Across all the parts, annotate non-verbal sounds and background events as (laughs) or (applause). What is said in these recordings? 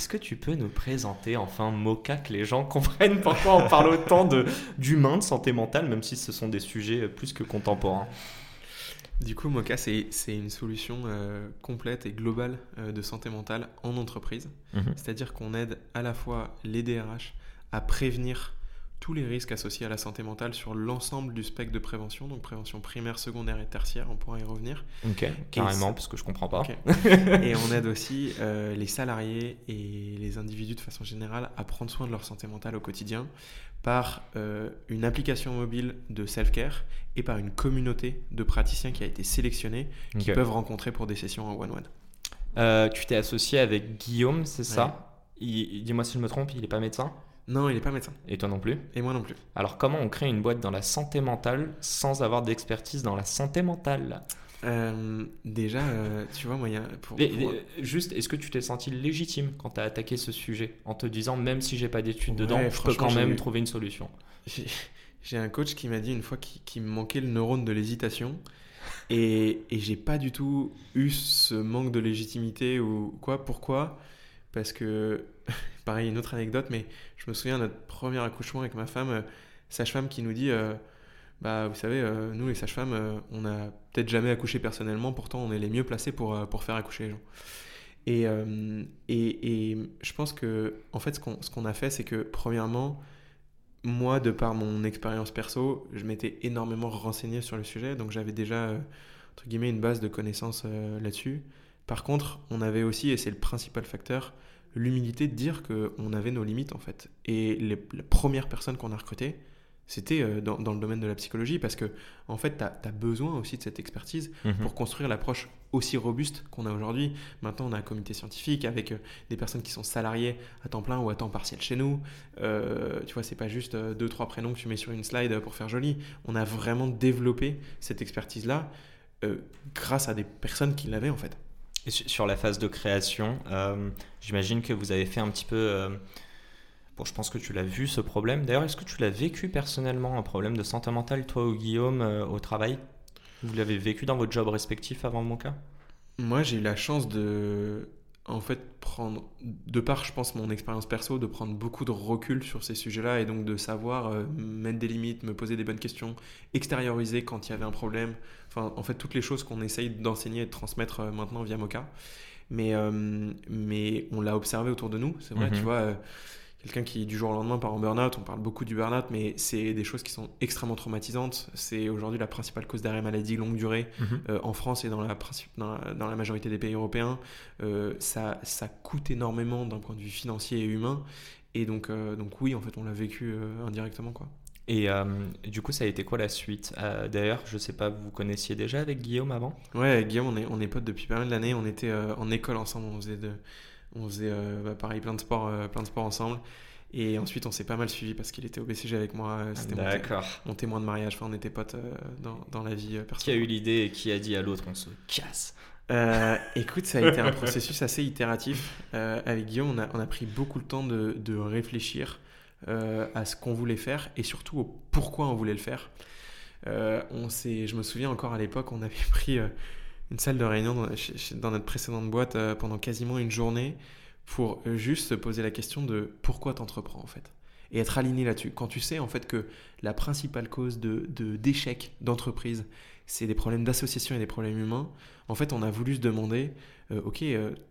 Est-ce que tu peux nous présenter enfin Moka, que les gens comprennent (laughs) pourquoi on parle autant d'humain, de, santé mentale, même si ce sont des sujets plus que contemporains du coup, Moka, c'est une solution euh, complète et globale euh, de santé mentale en entreprise. Mhm. C'est-à-dire qu'on aide à la fois les DRH à prévenir tous les risques associés à la santé mentale sur l'ensemble du spectre de prévention, donc prévention primaire, secondaire et tertiaire, on pourra y revenir. Ok, carrément, parce que je comprends pas. (laughs) et on aide aussi euh, les salariés et les individus de façon générale à prendre soin de leur santé mentale au quotidien par euh, une application mobile de self-care et par une communauté de praticiens qui a été sélectionnée, qui peuvent rencontrer pour des sessions en one-one. Euh, tu t'es associé avec Guillaume, c'est ça? Dis-moi si je me trompe, il n'est pas médecin? Non, il n'est pas médecin. Et toi non plus Et moi non plus. Alors comment on crée une boîte dans la santé mentale sans avoir d'expertise dans la santé mentale? Euh, déjà, euh, tu vois, moi, y a pour, Juste, est-ce que tu t'es senti légitime quand tu as attaqué ce sujet en te disant, même si j'ai pas d'études dedans, je peux quand même trouver une solution? J'ai un coach qui m'a dit une fois qu'il me manquait le neurone de l'hésitation. Et, et j'ai pas du tout eu ce manque de légitimité ou quoi. Pourquoi? Parce que (laughs) pareil, une autre anecdote, mais je me souviens de notre premier accouchement avec ma femme, euh, sage-femme qui nous dit euh, Bah, vous savez, euh, nous les sages-femmes, on n'a peut-être jamais accouché personnellement, pourtant on est les mieux placés pour, pour faire accoucher les gens. Et, et, et, je pense que, en fait, ce qu'on a fait, c'est que, premièrement, moi, de par mon expérience perso, je m'étais énormément renseigné sur le sujet, donc j'avais déjà, entre guillemets, une base de connaissances là-dessus. Par contre, on avait aussi, et c'est le principal facteur, l'humilité de dire qu'on avait nos limites en fait. Et les, la première personne qu'on a recrutée, c'était euh, dans, dans, le domaine de la psychologie parce que en fait, tu as, besoin aussi de cette expertise mhm. pour construire l'approche aussi robuste qu'on a aujourd'hui. Maintenant, on a un comité scientifique avec euh, des personnes qui sont salariées à temps plein ou à temps partiel chez nous. Euh, tu vois, c'est pas juste deux, trois prénoms que tu mets sur une slide pour faire joli. On a vraiment développé cette expertise-là grâce à des personnes qui l'avaient en fait sur la phase de création, euh, j'imagine que vous avez fait un petit peu... Euh, bon, je pense que tu l'as vu ce problème. D'ailleurs, est-ce que tu l'as vécu personnellement, un problème de santé mentale, toi ou Guillaume, euh, au travail? Vous l'avez vécu dans votre job respectif avant mon cas? Moi, j'ai eu la chance de en fait prendre, de par je pense mon expérience perso, de prendre beaucoup de recul sur ces sujets-là et donc de savoir euh, mettre des limites, me poser des bonnes questions, extérioriser quand il y avait un problème, enfin en fait toutes les choses qu'on essaye d'enseigner et de transmettre euh, maintenant via Mocha. Mais, euh, mais on l'a observé autour de nous, c'est vrai, tu mhm. vois quelqu'un qui du jour au lendemain part en burn-out, on parle beaucoup du burn-out, mais c'est des choses qui sont extrêmement traumatisantes. C'est aujourd'hui la principale cause d'arrêt maladie longue durée mhm. euh, en France et dans la, dans la, majorité des pays européens. Euh, ça, ça coûte énormément d'un point de vue financier et humain. Et donc, euh, donc oui, en fait, on l'a vécu indirectement. quoi. Et du coup, ça a été quoi la suite? D'ailleurs, je sais pas, vous connaissiez déjà avec Guillaume avant? Ouais, Guillaume, on est, on est potes depuis pas mal d'années. On était en école ensemble, on faisait de on faisait euh, bah, pareil plein de sports, euh, plein de sports ensemble. Et ensuite, on s'est pas mal suivi parce qu'il était au BCG avec moi. Euh, c'était mon, témoin de mariage. Enfin, on était potes dans, dans, la vie personnelle. Qui a eu l'idée et qui a dit à l'autre on se casse Écoute, ça a été un processus (laughs) assez itératif. avec Guillaume, on a, on a, pris beaucoup de temps de, de réfléchir à ce qu'on voulait faire et surtout au pourquoi on voulait le faire. on je me souviens encore à l'époque, on avait (laughs) pris une salle de réunion dans, notre précédente boîte euh, pendant quasiment une journée pour euh, juste se poser la question de pourquoi t'entreprends en fait. Et être aligné là-dessus. Quand tu sais en fait que la principale cause de d'échec d'entreprise, c'est des problèmes d'association et des problèmes humains, en fait on a voulu se demander, euh, ok,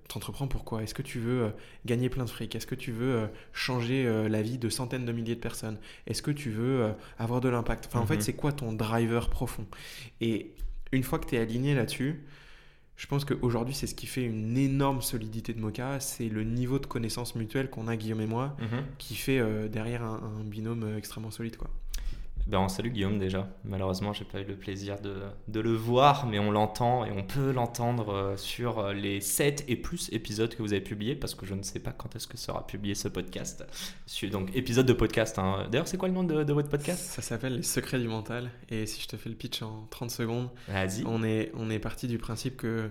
t'entreprends pourquoi Est-ce que tu veux gagner plein de fric? Est-ce que tu veux changer la vie de centaines de milliers de personnes? Est-ce que tu veux avoir de l'impact? Enfin en fait mhm. c'est quoi ton driver profond? Et une fois que tu es aligné là-dessus, je pense qu'aujourd'hui, c'est ce qui fait une énorme solidité de Mocha, c'est le niveau de connaissance mutuelle qu'on a, Guillaume et moi, mhm. qui fait euh, derrière un, binôme euh, extrêmement solide. Quoi. Ben, on salue Guillaume déjà. Malheureusement, j'ai pas eu le plaisir de, de le voir, mais on l'entend et on peut l'entendre euh, sur euh, les 7 et plus épisodes que vous avez publiés, parce que je ne sais pas quand est-ce que sera publié ce podcast. Donc, épisode de podcast. Hein. D'ailleurs, c'est quoi le nom de, de votre podcast? Ça s'appelle Les Secrets du Mental. Et si je te fais le pitch en 30 secondes, Vas-y. on est, on est parti du principe que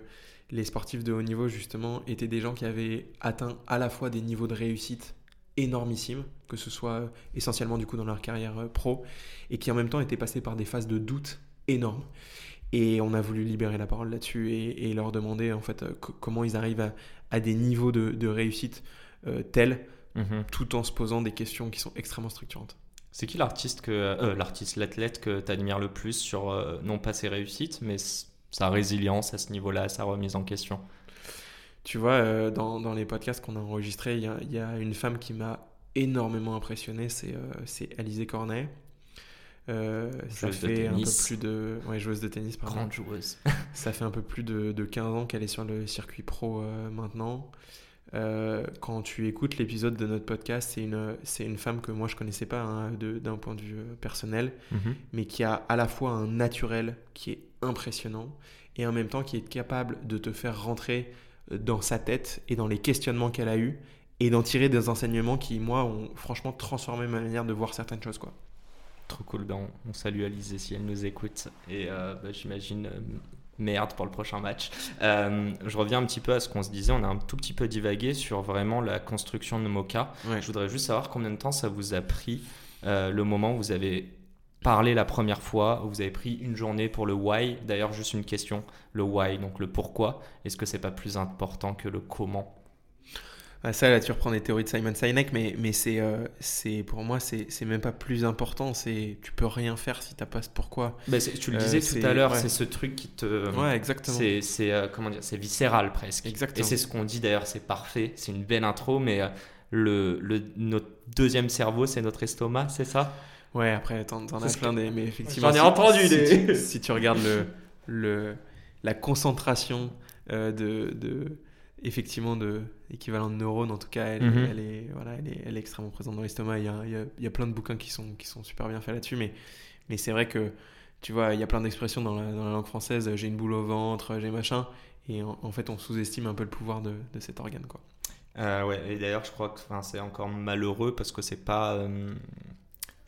les sportifs de haut niveau, justement, étaient des gens qui avaient atteint à la fois des niveaux de réussite énormissimes, que ce soit essentiellement du coup dans leur carrière euh, pro, et qui en même temps étaient passés par des phases de doute énormes. Et on a voulu libérer la parole là-dessus et, et leur demander en fait euh, co- comment ils arrivent à, à des niveaux de, de réussite euh, tels, Mhm. tout en se posant des questions qui sont extrêmement structurantes. C'est qui l'artiste que euh, l'artiste l'athlète que tu admires le plus sur euh, non pas ses réussites mais sa résilience à ce niveau-là, sa remise en question? Tu vois, euh, dans, dans les podcasts qu'on a enregistrés, il y a, il y a une femme qui m'a énormément impressionné, c'est euh, c'est Alizé Cornet. Euh, ça fait un peu tennis. plus de... Ouais, joueuse de tennis, pardon. grande joueuse. (laughs) Ça fait un peu plus de, de 15 ans qu'elle est sur le circuit pro euh, maintenant. Euh, quand tu écoutes l'épisode de notre podcast, c'est une, c'est une femme que moi je connaissais pas hein, d'un point de vue personnel, Mhm. mais qui a à la fois un naturel qui est impressionnant et en même temps qui est capable de te faire rentrer dans sa tête et dans les questionnements qu'elle a eus et d'en tirer des enseignements qui, moi, ont franchement transformé ma manière de voir certaines choses. Quoi. Trop cool, ben, on, on salue Alizé si elle nous écoute. Et euh, bah, j'imagine euh, merde pour le prochain match. Euh, je reviens un petit peu à ce qu'on se disait, on a un tout petit peu divagué sur vraiment la construction de Mocha. Ouais. Je voudrais juste savoir combien de temps ça vous a pris le moment où vous avez parlé la première fois, vous avez pris une journée pour le why. D'ailleurs, juste une question, le why, donc le pourquoi. Est-ce que c'est pas plus important que le comment? Ah, ça, là, tu reprends des théories de Simon Sinek, mais, mais c'est, euh, c'est, pour moi, c'est, c'est même pas plus important. C'est, tu peux rien faire si t'as pas ce pourquoi. Bah, Tu le Euh, disais tout à l'heure, ouais. c'est ce truc qui te... Ouais, exactement. C'est, c'est, euh, comment dire, c'est viscéral presque. Exactement. Et c'est ce qu'on dit d'ailleurs, c'est parfait, c'est une belle intro, mais le, le, notre deuxième cerveau, c'est notre estomac, c'est ça? Ouais, après, t'en, t'en as Parce que- plein des. Mais effectivement. J'en ai si- entendu si, des- tu, (laughs) si tu regardes le, le, la concentration euh, de, de. Effectivement, de équivalent de neurones, en tout cas, elle, Mhm. elle est, voilà, elle, est, elle est extrêmement présente dans l'estomac. Il y a, il y, a, il y a plein de bouquins qui sont, qui sont super bien faits là-dessus, mais, mais c'est vrai que, tu vois, il y a plein d'expressions dans la, dans la langue française j'ai une boule au ventre, j'ai machin, et en, en fait, on sous-estime un peu le pouvoir de, de cet organe, quoi. Euh, ouais, et d'ailleurs, je crois que enfin, c'est encore malheureux parce que c'est pas. euh,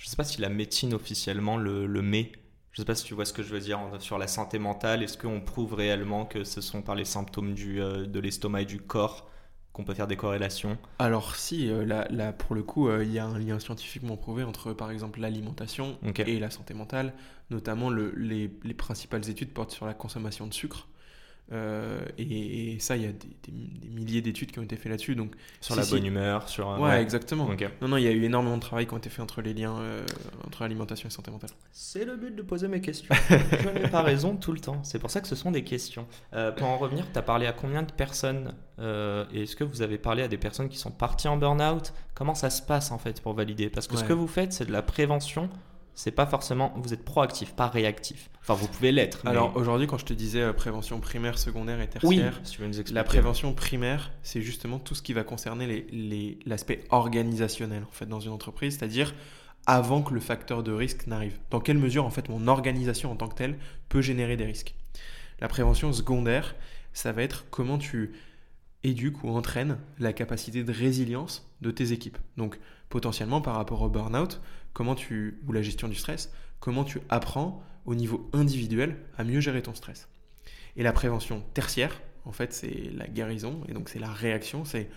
je sais pas si la médecine officiellement le, le met. Je sais pas si tu vois ce que je veux dire sur la santé mentale. Est-ce qu'on prouve réellement que ce sont par les symptômes du, euh, de l'estomac et du corps qu'on peut faire des corrélations? Alors si, euh, là, là, pour le coup, euh, il y a un lien scientifiquement prouvé entre, par exemple, l'alimentation et la santé mentale. Notamment, le- les, les principales études portent sur la consommation de sucre. Euh, et, et ça, il y a des, des- des milliers d'études qui ont été faites là-dessus. Donc, Sur Si, la si. bonne humeur, sur. ouais, exactement. Non, non, il y a eu énormément de travail qui ont été faits entre les liens euh, entre alimentation et santé mentale. C'est le but de poser mes questions. (laughs) je n'ai pas raison tout le temps. C'est pour ça que ce sont des questions. Euh, pour en revenir, tu as parlé à combien de personnes euh, et Est-ce que vous avez parlé à des personnes qui sont parties en burn-out? Comment ça se passe en fait pour valider? Parce que ce que vous faites, c'est de la prévention. C'est pas forcément. Vous êtes proactif, pas réactif. Enfin, vous pouvez l'être. mais- Alors aujourd'hui, quand je te disais euh, prévention primaire, secondaire et oui, tertiaire, si tu veux nous expliquer. La prévention primaire, c'est justement tout ce qui va concerner les- les- l'aspect organisationnel en fait dans une entreprise, c'est-à-dire avant que le facteur de risque n'arrive. Dans quelle mesure en fait mon organisation en tant que telle peut générer des risques? La prévention secondaire, ça va être comment tu éduques ou entraînes la capacité de résilience de tes équipes. Donc potentiellement par rapport au burn-out, comment tu ou la gestion du stress, comment tu apprends au niveau individuel à mieux gérer ton stress. Et la prévention tertiaire, en fait, c'est la guérison, et donc c'est la réaction, c'est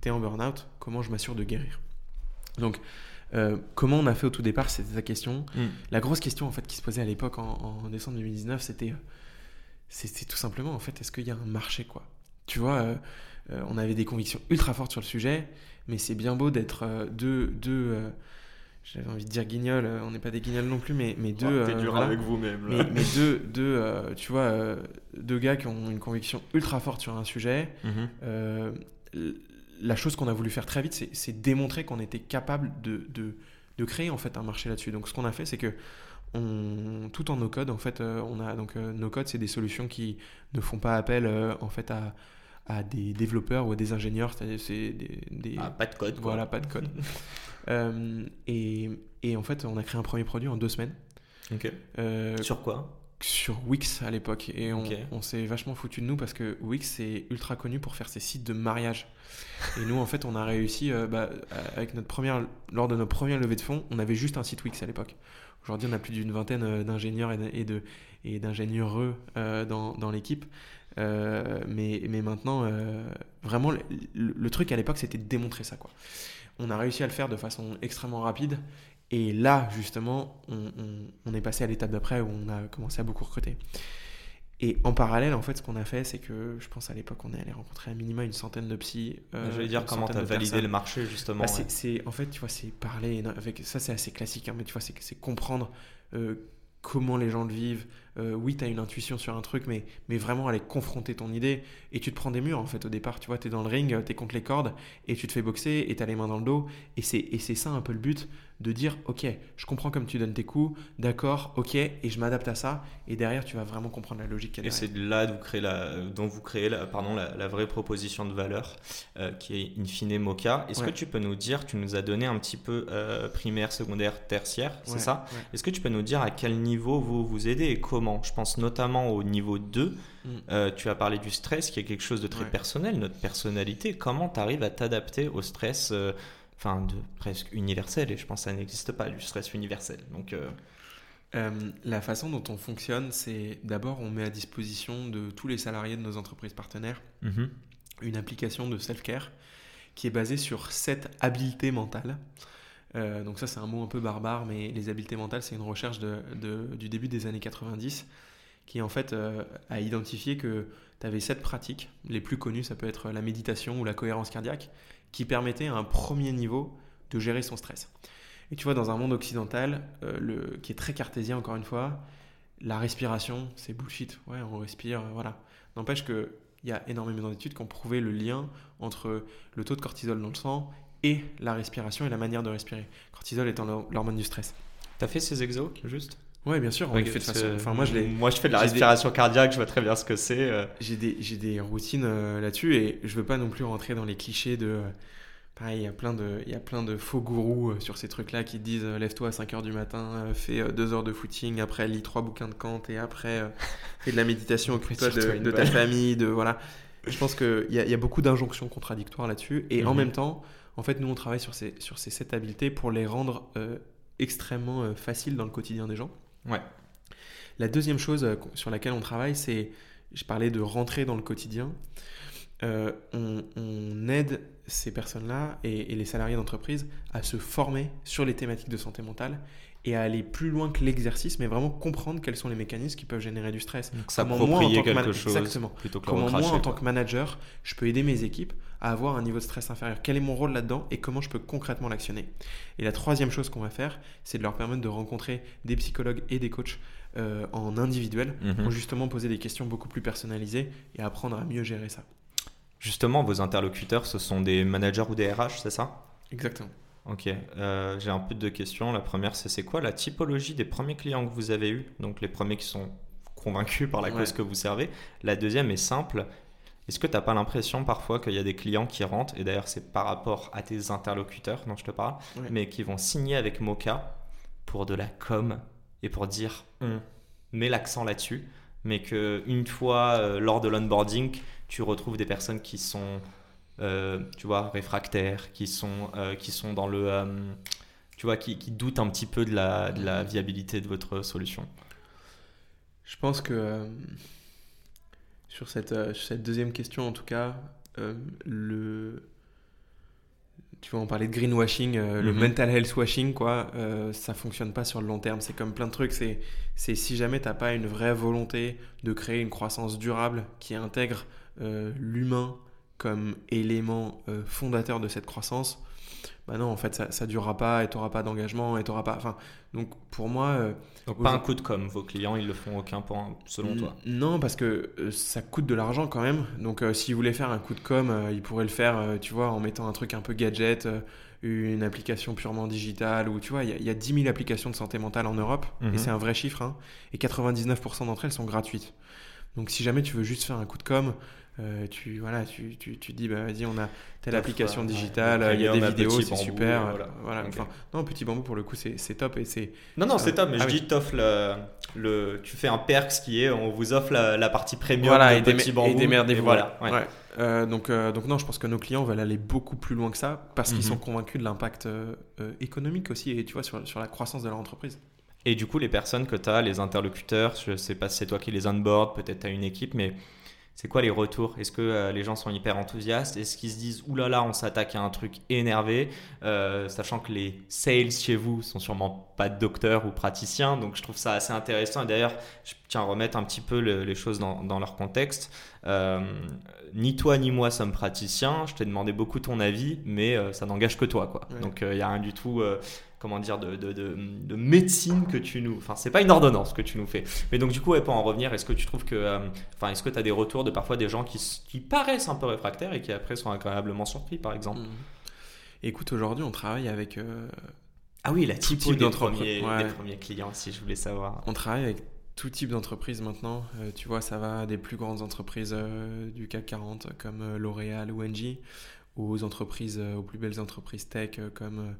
t'es en burn-out, comment je m'assure de guérir? Donc, euh, comment on a fait au tout départ, c'était ta question. Mm. La grosse question, en fait, qui se posait à l'époque, en, en décembre 2019, c'était, euh, c'était tout simplement, en fait, est-ce qu'il y a un marché, quoi? Tu vois, euh, euh, on avait des convictions ultra fortes sur le sujet, mais c'est bien beau d'être deux, deux j'avais envie de dire guignols, euh, on n'est pas des guignols non plus, mais, mais deux... Oh, T'es euh, dur voilà avec vous-même. mais, mais deux, deux euh, tu vois, deux gars qui ont une conviction ultra forte sur un sujet. Mhm. la chose qu'on a voulu faire très vite, c'est- c'est démontrer qu'on était capable de, de, de créer en fait un marché là-dessus. Donc ce qu'on a fait, c'est que on, tout en no code, en fait, euh, on a donc euh, no code, c'est des solutions qui ne font pas appel euh, en fait à, à des développeurs ou à des ingénieurs, c'est des, des- Ah, pas de code. quoi. voilà, pas de code. (laughs) Euh, et, et en fait, on a créé un premier produit en deux semaines euh, Sur quoi? Sur Wix à l'époque. Et on s'est vachement foutu de nous parce que Wix est ultra connu pour faire ses sites de mariage. Et nous, en fait, on a réussi, euh, bah, avec notre première, lors de notre première levée de fonds, on avait juste un site Wix à l'époque. Aujourd'hui, on a plus d'une vingtaine euh, d'ingénieurs et de- euh, dans, l'équipe. Euh, mais, maintenant, vraiment, le, truc à l'époque, c'était de démontrer ça. On a réussi à le faire de façon extrêmement rapide. Et là, justement, on est passé à l'étape d'après où on a commencé à beaucoup recruter. Et en parallèle, en fait, ce qu'on a fait, c'est que je pense à l'époque, on est allé rencontrer un minimum une centaine de psys. euh, J'allais dire comment tu as validé personnes. le marché justement. Bah, ouais. c'est, c'est- en fait, tu vois, c'est parler avec ça, c'est assez classique, hein, mais tu vois, c'est, c'est comprendre euh, comment les gens le vivent. Euh, oui, tu as une intuition sur un truc, mais, mais vraiment aller confronter ton idée. Et tu te prends des murs, en fait, au départ. Tu vois, tu es dans le ring, tu es contre les cordes, et tu te fais boxer, et tu as les mains dans le dos. Et c'est, ça un peu le but, de dire, ok, je comprends comme tu donnes tes coups, d'accord, ok, et je m'adapte à ça. Et derrière, tu vas vraiment comprendre la logique qu'il y a Et c'est là d'où créez la, dont vous créez la, pardon, la, la vraie proposition de valeur euh, qui est in fine Mocha. Est-ce Ouais. que tu peux nous dire, tu nous as donné un petit peu euh, primaire, secondaire, tertiaire, c'est Ouais, ça? ouais. Est-ce que tu peux nous dire à quel niveau vous vous aidez et comment? Je pense notamment au niveau 2. Mm. Euh, tu as parlé du stress qui est quelque chose de très Ouais. personnel, notre personnalité. Comment tu arrives à t'adapter au stress euh, Enfin, de presque universel, et je pense que ça n'existe pas, du stress universel. Donc, euh, Euh, la façon dont on fonctionne, c'est d'abord on met à disposition de tous les salariés de nos entreprises partenaires mhm. une application de self-care qui est basée sur sept habiletés mentales. Euh, donc ça c'est un mot un peu barbare, mais les habiletés mentales c'est une recherche du début des années 90 qui en fait euh, a identifié que tu avais sept pratiques. Les plus connues ça peut être la méditation ou la cohérence cardiaque qui permettaient à un premier niveau de gérer son stress. Et tu vois dans un monde occidental euh, qui est très cartésien encore une fois, la respiration c'est bullshit. Ouais on respire, voilà. N'empêche que il y a énormément d'études qui ont prouvé le lien entre le taux de cortisol dans le sang et la respiration et la manière de respirer. Cortisol étant l'hor- l'hormone du stress. T'as fait ces exos, juste? Ouais, bien sûr, fait Enfin, moi, je les, moi, je fais de la des- respiration cardiaque, je vois très bien ce que c'est. euh. j'ai des, des routines euh, là-dessus et je veux pas non plus rentrer dans les clichés de. euh, Pareil, il y a plein de, il y a plein de faux gourous sur ces trucs-là qui te disent lève-toi à 5 heures du matin, fais 2 heures de footing, après lis trois bouquins de Kant et après fais de la méditation, (laughs) occupe-toi de, de ta famille, de voilà. Je pense qu'il y a, il y a beaucoup d'injonctions contradictoires là-dessus et en Mhm. même temps, en fait, nous on travaille sur ces, sur ces sept habiletés pour les rendre euh, extrêmement euh, faciles dans le quotidien des gens. Ouais. La deuxième chose euh, sur laquelle on travaille, c'est, je parlais de rentrer dans le quotidien. On, on aide ces personnes-là et, et les salariés d'entreprise à se former sur les thématiques de santé mentale et à aller plus loin que l'exercice, mais vraiment comprendre quels sont les mécanismes qui peuvent générer du stress. Donc, Comment moi, en s'approprier tant que quelque man- chose Exactement. plutôt que le Comment moi, en tant que manager, je peux aider mes équipes à avoir un niveau de stress inférieur Quel est mon rôle là-dedans et comment je peux concrètement l'actionner? Et la troisième chose qu'on va faire, c'est de leur permettre de rencontrer des psychologues et des coachs euh, en individuel Mhm. pour justement poser des questions beaucoup plus personnalisées et apprendre à mieux gérer ça. Justement, vos interlocuteurs, ce sont des managers ou des RH, c'est ça? Exactement. Ok, euh, j'ai un peu de questions. La première, c'est c'est quoi la typologie des premiers clients que vous avez eus? Donc les premiers qui sont convaincus par la Ouais. cause que vous servez. La deuxième est simple. Est-ce que tu n'as pas l'impression parfois qu'il y a des clients qui rentrent, et d'ailleurs c'est par rapport à tes interlocuteurs dont je te parle, Ouais. mais qui vont signer avec Mocha pour de la com et pour dire on met l'accent là-dessus, mais que une fois euh, lors de l'onboarding, tu retrouves des personnes qui sont, tu vois, réfractaires, qui sont, euh, qui sont dans le, euh, tu vois, qui, qui doutent un petit peu de la, de la viabilité de votre solution. Je pense que euh, sur, cette, euh, sur cette deuxième question, en tout cas, euh, le, tu vois, on parlait de greenwashing, euh, le Mhm. mental health washing, quoi, euh, ça fonctionne pas sur le long terme. C'est comme plein de trucs. C'est, si jamais t'as pas une vraie volonté de créer une croissance durable qui intègre euh, l'humain comme élément euh, fondateur de cette croissance, bah non, en fait, ça, ça durera pas et t'auras pas d'engagement et t'auras pas. Enfin, donc pour moi. euh, Donc pas un coup de com, vos clients ils le font aucun point selon toi. Non, parce que euh, ça coûte de l'argent quand même. Donc, s'ils voulaient faire un coup de com, ils pourraient le faire, tu vois, en mettant un truc un peu gadget, une application purement digitale, ou tu vois, il y, a- il y a 10 000 applications de santé mentale en Europe, Mhm. et c'est un vrai chiffre, hein, et 99% d'entre elles sont gratuites. Donc si jamais tu veux juste faire un coup de com', euh, tu voilà, tu, tu, tu dis bah vas-y, on a telle application digitale, il y a des vidéos, c'est super. voilà. Enfin, non, petit bambou pour le coup, c'est top et c'est. Non non, c'est top, mais ah je dis t'offres le, le, tu fais un perks qui est, on vous offre la, partie premium voilà, et petit bambou. Et démerdez-vous. Voilà. Euh, donc, euh, donc non, je pense que nos clients veulent aller beaucoup plus loin que ça parce qu'ils mhm. sont convaincus de l'impact économique aussi et tu vois sur, sur la croissance de leur entreprise. Et du coup, les personnes que tu as, les interlocuteurs, je sais pas si c'est toi qui les onboard, peut-être tu as une équipe, mais c'est quoi les retours? Est-ce que euh, les gens sont hyper enthousiastes? Est-ce qu'ils se disent oulala, là là, on s'attaque à un truc énervé? Euh, Sachant que les sales chez vous sont sûrement pas docteurs ou praticiens, donc je trouve ça assez intéressant. Et d'ailleurs, je tiens à remettre un petit peu les choses dans, leur contexte. Euh, ni toi ni moi sommes praticiens. Je t'ai demandé beaucoup ton avis, mais ça n'engage que toi, quoi. Donc il n'y a rien du tout comment dire, de, de, de, médecine que tu nous. Enfin, c'est pas une ordonnance que tu nous fais. Mais donc, du coup, pour en revenir, est-ce que tu trouves que. Euh, enfin, est-ce que tu as des retours de parfois des gens qui, qui, paraissent un peu réfractaires et qui après sont agréablement surpris, par exemple? Mmh. Écoute, aujourd'hui, on travaille avec. Euh, ah oui, la type des premiers, des premiers clients, si je voulais savoir. On travaille avec tout type d'entreprise maintenant. Euh, tu vois, ça va des plus grandes entreprises du CAC 40 comme L'Oréal ou Engie, aux entreprises, aux plus belles entreprises tech comme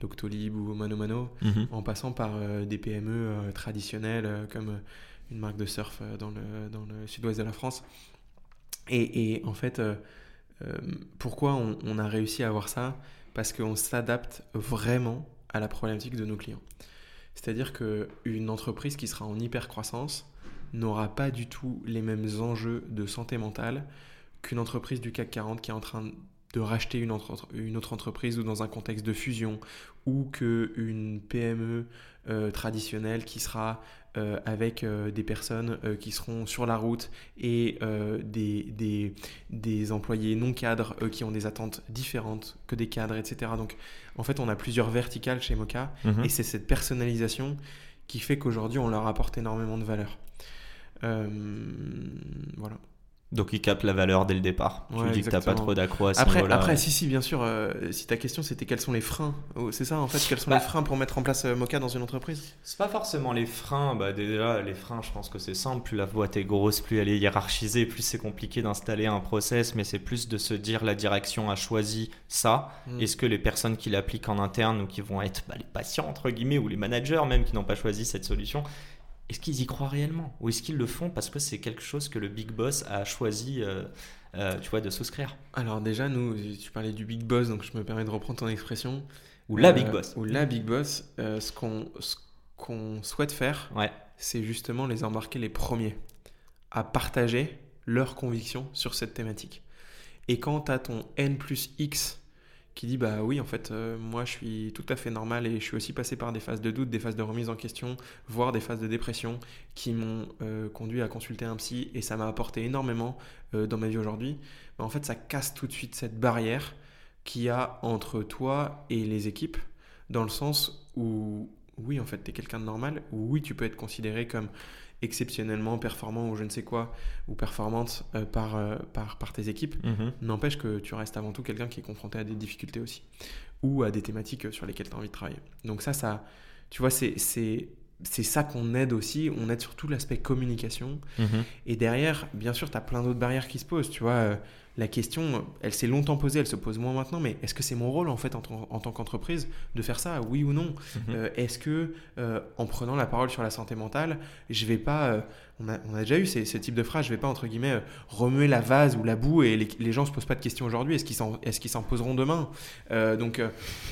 Doctolib ou Mano Mano, mhm. en passant par euh, des PME euh, traditionnelles euh, comme une marque de surf dans le, dans le sud-ouest de la France. Et, en fait, pourquoi on, a réussi à avoir ça? Parce qu'on s'adapte vraiment à la problématique de nos clients. C'est-à-dire qu'une entreprise qui sera en hyper croissance n'aura pas du tout les mêmes enjeux de santé mentale qu'une entreprise du CAC 40 qui est en train de racheter une, une autre entreprise ou dans un contexte de fusion ou qu'une PME euh, traditionnelle qui sera euh, avec euh, des personnes qui seront sur la route et des, des, des, employés non cadres qui ont des attentes différentes que des cadres, etc. Donc en fait, on a plusieurs verticales chez Mocha mhm. et c'est cette personnalisation qui fait qu'aujourd'hui, on leur apporte énormément de valeur. voilà. Donc il capte la valeur dès le départ. Tu dis que t'as pas trop d'accro à ce après, Après, si, si, bien sûr. Euh, si ta question c'était quels sont les freins, oh, c'est ça en fait, quels sont les bah. freins pour mettre en place euh, Mocha dans une entreprise? C'est pas forcément les freins. Bah, déjà, les freins, je pense que c'est simple. Plus la boîte est grosse, plus elle est hiérarchisée, plus c'est compliqué d'installer un process. Mais c'est plus de se dire la direction a choisi ça. Hmm. Est-ce que les personnes qui l'appliquent en interne ou qui vont être bah, les patients entre guillemets ou les managers même qui n'ont pas choisi cette solution, est-ce qu'ils y croient réellement Ou est-ce qu'ils le font parce que c'est quelque chose que le big boss a choisi euh, euh, tu vois, de souscrire? Alors déjà, nous, tu parlais du big boss, donc je me permets de reprendre ton expression. Ou la big euh, boss. Ou la big boss. ce qu'on qu'on souhaite faire, ouais. c'est justement les embarquer les premiers à partager leurs convictions sur cette thématique. Et quand tu as ton N plus X qui dit bah oui en fait euh, moi je suis tout à fait normal et je suis aussi passé par des phases de doute, des phases de remise en question, voire des phases de dépression qui m'ont euh, conduit à consulter un psy et ça m'a apporté énormément euh, dans ma vie aujourd'hui. en fait ça casse tout de suite cette barrière qu'il y a entre toi et les équipes dans le sens où oui en fait tu es quelqu'un de normal, ou oui tu peux être considéré comme exceptionnellement performant ou je ne sais quoi, ou performante euh, par, euh, par, par, tes équipes, mhm. n'empêche que tu restes avant tout quelqu'un qui est confronté à des difficultés aussi, ou à des thématiques sur lesquelles tu as envie de travailler. Donc ça, ça tu vois, c'est c'est ça qu'on aide aussi, on aide sur tout l'aspect communication. Mhm. Et derrière, bien sûr, tu as plein d'autres barrières qui se posent, tu vois. La question, elle s'est longtemps posée, elle se pose moins maintenant, mais est-ce que c'est mon rôle en fait en, tant qu'entreprise de faire ça, oui ou non? Mhm. euh, Est-ce que euh, en prenant la parole sur la santé mentale, je vais pas, euh, on, a, on, a, déjà eu ces, ce type de phrase, je vais pas entre guillemets remuer la vase ou la boue et les, les gens se posent pas de questions aujourd'hui, est-ce qu'ils s'en poseront demain? Donc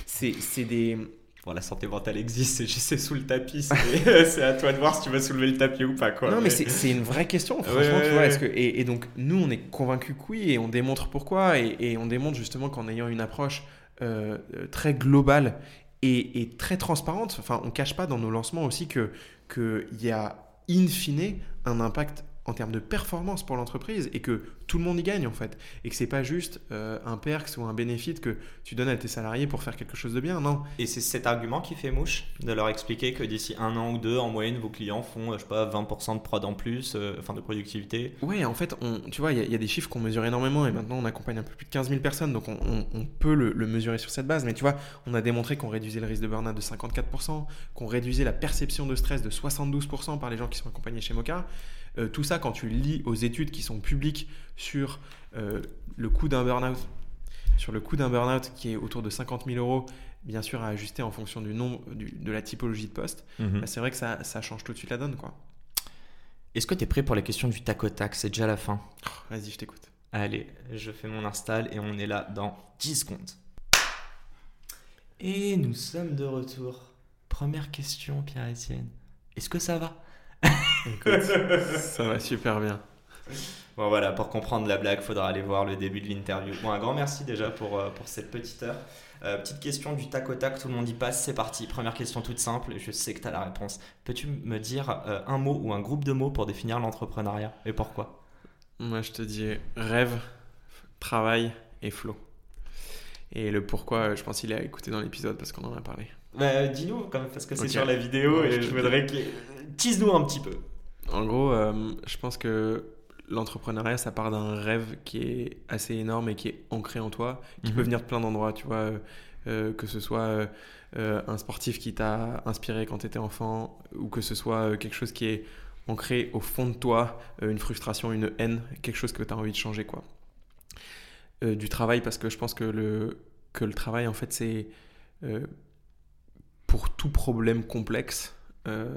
c'est des Bon, la santé mentale existe, c'est juste sous le tapis. (laughs) C'est à toi de voir si tu vas soulever le tapis ou pas. Quoi. Non, mais, c'est une vraie question, franchement. tu vois, que, et, donc, nous, on est convaincus que oui, et on démontre pourquoi. Et, on démontre justement qu'en ayant une approche euh, très globale et, très transparente, enfin, on ne cache pas dans nos lancements aussi qu'il que y a in fine un impact en termes de performance pour l'entreprise et que tout le monde y gagne en fait. Et que c'est pas juste euh, un perks ou un bénéfice que tu donnes à tes salariés pour faire quelque chose de bien non. Et c'est cet argument qui fait mouche de leur expliquer que d'ici un an ou deux en moyenne vos clients font je sais pas 20% de prod en plus euh, enfin de productivité. Ouais en fait on, tu vois il y, a des chiffres qu'on mesure énormément et maintenant on accompagne un peu plus de 15 000 personnes donc on, on, peut le, le, mesurer sur cette base. Mais tu vois on a démontré qu'on réduisait le risque de burn-out de 54% qu'on réduisait la perception de stress de 72% par les gens qui sont accompagnés chez Mocha Euh, tout ça, quand tu lis aux études qui sont publiques sur euh, le coût d'un burn-out, sur le coût d'un burn-out qui est autour de 50 000 euros, bien sûr à ajuster en fonction du nombre, de la typologie de poste, Mhm. bah, c'est vrai que ça, ça change tout de suite la donne. quoi. Est-ce que tu es prêt pour les questions du tac au tac? C'est déjà la fin. Vas-y, je t'écoute. Allez, je fais mon install et on est là dans 10 secondes. Et nous sommes de retour. Première question, Pierre-Etienne. Est-ce que ça va? Écoute, (laughs) ça va super bien. (laughs) Bon voilà, pour comprendre la blague, faudra aller voir le début de l'interview. Bon, un grand merci déjà pour, euh, pour cette petite heure. Euh, petite question du tac au tac, tout le monde y passe, c'est parti. Première question toute simple, je sais que tu as la réponse. Peux-tu me dire euh, un mot ou un groupe de mots pour définir l'entrepreneuriat et pourquoi? Moi, je te dis rêve, travail et flow. Et le pourquoi, je pense qu'il a écouté dans l'épisode parce qu'on en a parlé. Bah, Dis-nous, quand même, parce que c'est sur la vidéo Ouais, et je je voudrais que. Tease-nous un petit peu. En gros, je pense que l'entrepreneuriat, ça part d'un rêve qui est assez énorme et qui est ancré en toi, qui Mhm. peut venir de plein d'endroits, tu vois, euh, euh, que ce soit euh, un sportif qui t'a inspiré quand tu étais enfant, ou que ce soit quelque chose qui est ancré au fond de toi, une frustration, une haine, quelque chose que tu as envie de changer, quoi. Du travail, parce que je pense que le, que le travail, en fait, c'est pour tout problème complexe, euh,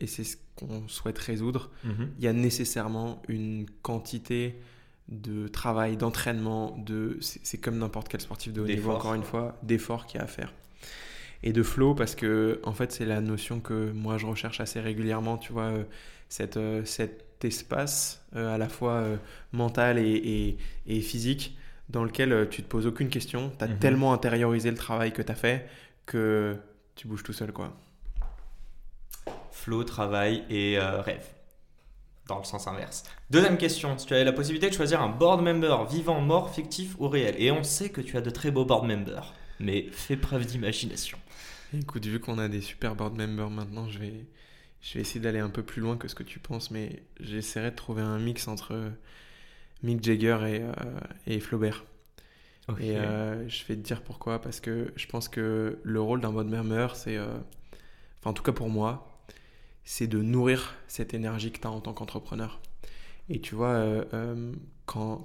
et c'est ce qu'on souhaite résoudre, il y a nécessairement une quantité de travail, d'entraînement, de c'est comme n'importe quel sportif de haut niveau, encore une fois, d'effort qu'il y a à faire. Et de flow, parce que en fait, c'est la notion que moi je recherche assez régulièrement, tu vois, euh, cette, euh, cet espace euh, à la fois mental et, et- et physique dans lequel tu te poses aucune question, tu as Mhm. tellement intériorisé le travail que tu as fait que tu bouges tout seul, quoi. Flow, travail et euh, rêve. Dans le sens inverse. Deuxième question. Si tu avais la possibilité de choisir un board member vivant, mort, fictif ou réel, et on sait que tu as de très beaux board members, mais fais preuve d'imagination. Écoute, vu qu'on a des super board members maintenant, je vais, je vais essayer d'aller un peu plus loin que ce que tu penses, mais j'essaierai de trouver un mix entre Mick Jagger et, euh, et Flaubert. Et euh, je vais te dire pourquoi, parce que je pense que le rôle d'un board member, c'est, euh, enfin en tout cas pour moi, c'est de nourrir cette énergie que tu as en tant qu'entrepreneur. Et tu vois, euh, euh, quand,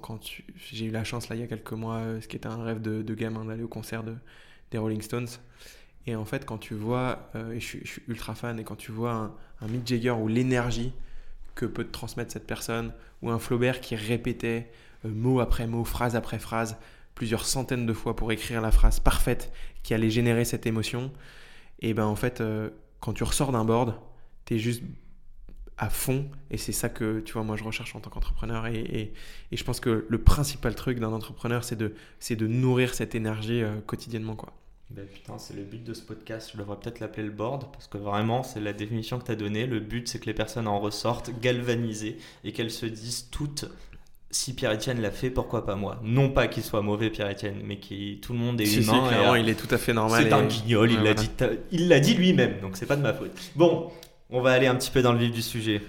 j'ai eu la chance, là, il y a quelques mois, euh, ce qui était un rêve de, de gamin, d'aller au concert de, des Rolling Stones. Et en fait, quand tu vois, et je, suis, ultra fan, et quand tu vois un, un Mick Jagger ou l'énergie que peut te transmettre cette personne, ou un Flaubert qui répétait mot après mot, phrase après phrase, plusieurs centaines de fois pour écrire la phrase parfaite qui allait générer cette émotion, et ben en fait, quand tu ressors d'un board, tu es juste à fond, et c'est ça que, tu vois, moi je recherche en tant qu'entrepreneur, et, et- et je pense que le principal truc d'un entrepreneur, c'est de, c'est de nourrir cette énergie euh, quotidiennement, quoi. Ben putain, c'est le but de ce podcast. Je devrais peut-être l'appeler le board parce que vraiment, c'est la définition que tu as donnée. Le but, c'est que les personnes en ressortent galvanisées et qu'elles se disent toutes si Pierre-Etienne l'a fait, pourquoi pas moi? Non pas qu'il soit mauvais, Pierre-Etienne, mais que tout le monde est Si, si, humain. et, clairement, euh, il est tout à fait normal. c'est et- un guignol, il l'a voilà. dit, il l'a dit lui-même, donc c'est pas de ma faute. Bon, on va aller un petit peu dans le vif du sujet.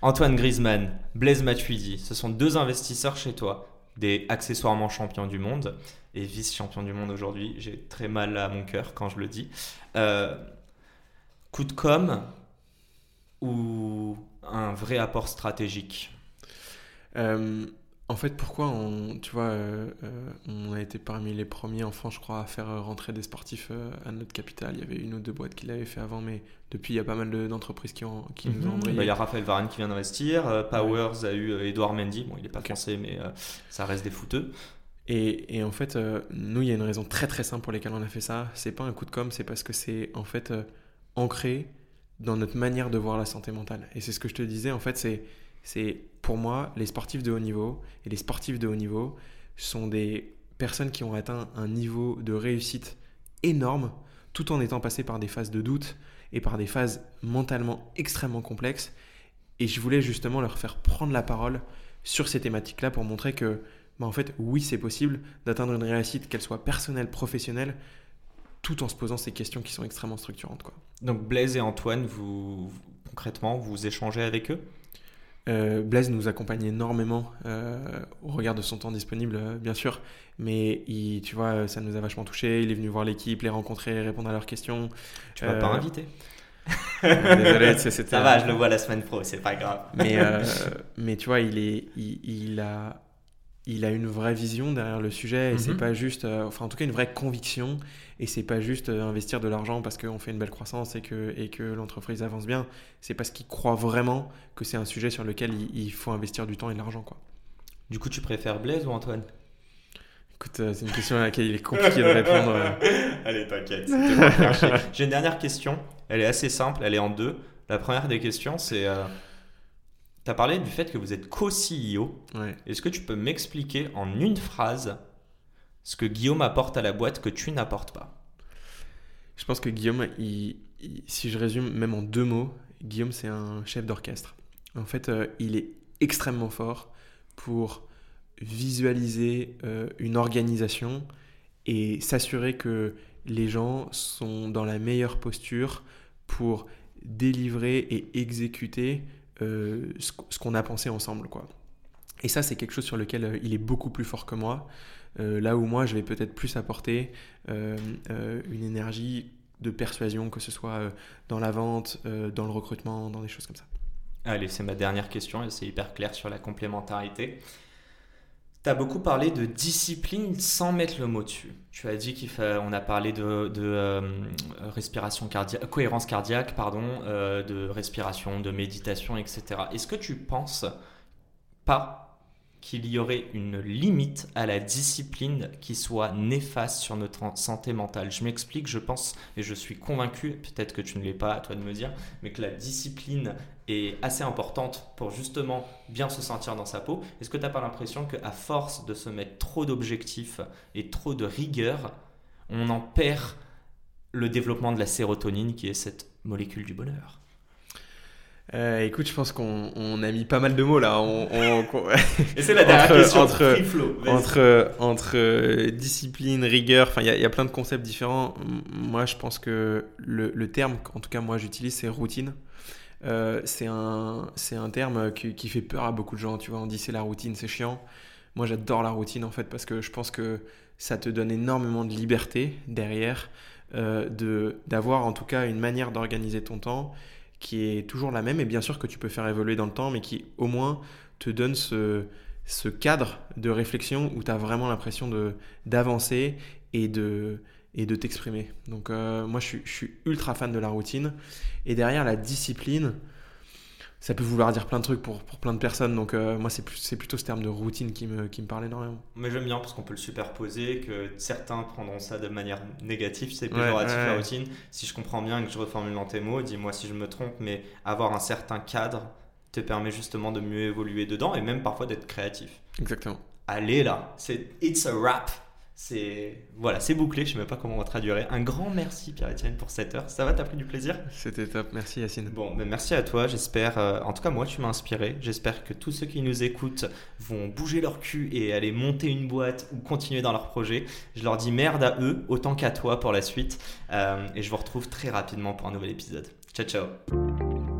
Antoine Griezmann, Blaise Matuidi, ce sont deux investisseurs chez toi, des accessoirement champions du monde et vice-champions du monde aujourd'hui. J'ai très mal à mon cœur quand je le dis. Euh, coup de com ou un vrai apport stratégique? Euh, en fait, pourquoi on, tu vois, euh, euh, on a été parmi les premiers en France, je crois, à faire euh, rentrer des sportifs euh, à notre capitale? Il y avait une ou deux boîtes qui l'avaient fait avant, mais depuis, il y a pas mal de- d'entreprises qui, ont, qui nous ont Mhm. embrayé. Bah, Il y a Raphaël Varane qui vient d'investir. euh, Powers a eu euh, Edouard Mendy. Bon, il n'est pas français, mais euh, ça reste des fouteux. Et, et en fait, euh, nous, il y a une raison très très simple pour laquelle on a fait ça. C'est pas un coup de com', c'est parce que c'est en fait euh, ancré dans notre manière de voir la santé mentale. Et c'est ce que je te disais, en fait, c'est, c'est pour moi, les sportifs de haut niveau et les sportifs de haut niveau sont des personnes qui ont atteint un niveau de réussite énorme tout en étant passés par des phases de doute et par des phases mentalement extrêmement complexes. Et je voulais justement leur faire prendre la parole sur ces thématiques-là pour montrer que bah, en fait, oui, c'est possible d'atteindre une réussite, qu'elle soit personnelle, professionnelle, tout en se posant ces questions qui sont extrêmement structurantes. Donc Blaise et Antoine, vous- concrètement, vous échangez avec eux? Euh, Blaise nous accompagne énormément euh, au regard de son temps disponible, euh, bien sûr, mais il, tu vois, ça nous a vachement touché. Il est venu voir l'équipe, les rencontrer, répondre à leurs questions. Tu m'as pas invité (laughs) Désolé, c'était. Ça va, je le vois la semaine pro, c'est pas grave. Mais, euh, (laughs) mais tu vois, il, est, il, il, a, il a une vraie vision derrière le sujet et c'est mhm. pas juste, euh, enfin en tout cas une vraie conviction et c'est pas juste euh, investir de l'argent parce qu'on fait une belle croissance et que, et que l'entreprise avance bien. C'est parce qu'il croit vraiment que c'est un sujet sur lequel il, faut investir du temps et de l'argent. quoi. Du coup, tu préfères Blaise ou Antoine? Écoute, c'est une question à laquelle il est compliqué de répondre. (laughs) Allez, t'inquiète. J'ai une dernière question. Elle est assez simple, elle est en deux. La première des questions, c'est euh, tu as parlé du fait que vous êtes co-CEO. Est-ce que tu peux m'expliquer en une phrase ce que Guillaume apporte à la boîte que tu n'apportes pas Je pense que Guillaume, si je résume même en deux mots, Guillaume, c'est un chef d'orchestre. En fait, euh, il est extrêmement fort pour visualiser euh, une organisation et s'assurer que les gens sont dans la meilleure posture pour délivrer et exécuter euh, ce, qu'on a pensé ensemble. Et ça, c'est quelque chose sur lequel il est beaucoup plus fort que moi. Là où moi, je vais peut-être plus apporter une énergie de persuasion, que ce soit dans la vente, dans le recrutement, dans des choses comme ça. Allez, c'est ma dernière question, c'est hyper clair sur la complémentarité. Tu as beaucoup parlé de discipline sans mettre le mot dessus. Tu as dit qu'on a parlé de, euh, respiration cohérence cardiaque, pardon, euh, de respiration, de méditation, etc. Est-ce que tu penses pas qu'il y aurait une limite à la discipline qui soit néfaste sur notre santé mentale. Je m'explique, je pense et je suis convaincu, peut-être que tu ne l'es pas, à toi de me dire, mais que la discipline est assez importante pour justement bien se sentir dans sa peau. Est-ce que tu n'as pas l'impression qu'à force de se mettre trop d'objectifs et trop de rigueur, on en perd le développement de la sérotonine qui est cette molécule du bonheur? Euh, écoute, je pense qu'on a mis pas mal de mots là. (laughs) Et c'est la dernière entre, question. Entre, entre, entre, euh, discipline, rigueur, enfin, il y, a plein de concepts différents. Moi, je pense que le, le terme, en tout cas, moi, j'utilise, c'est routine. Euh, c'est un, un terme qui, qui, fait peur à beaucoup de gens. Tu vois, on dit c'est la routine, c'est chiant. Moi, j'adore la routine en fait parce que je pense que ça te donne énormément de liberté derrière, de d'avoir en tout cas une manière d'organiser ton temps qui est toujours la même et bien sûr que tu peux faire évoluer dans le temps, mais qui au moins te donne ce, cadre de réflexion où tu as vraiment l'impression d'avancer et de, et de t'exprimer. Donc euh, moi je suis, ultra fan de la routine. Et derrière la discipline, ça peut vouloir dire plein de trucs pour, pour plein de personnes. Donc euh, moi, c'est, c'est plutôt ce terme de routine qui me, qui me parle énormément. Mais j'aime bien parce qu'on peut le superposer, que certains prendront ça de manière négative, c'est péjoratif la routine. Si je comprends bien et que je reformule dans tes mots, dis-moi si je me trompe, mais avoir un certain cadre te permet justement de mieux évoluer dedans et même parfois d'être créatif. Exactement. Allez là, c'est It's a Wrap c'est voilà, c'est bouclé, je sais même pas comment on traduirait. Un grand merci Pierre-Etienne pour cette heure. Ça va, t'as pris du plaisir? C'était top, merci Yacine. Bon, ben merci à toi, j'espère, euh, en tout cas moi tu m'as inspiré, j'espère que tous ceux qui nous écoutent vont bouger leur cul et aller monter une boîte ou continuer dans leur projet. Je leur dis merde à eux autant qu'à toi pour la suite euh, et je vous retrouve très rapidement pour un nouvel épisode. Ciao ciao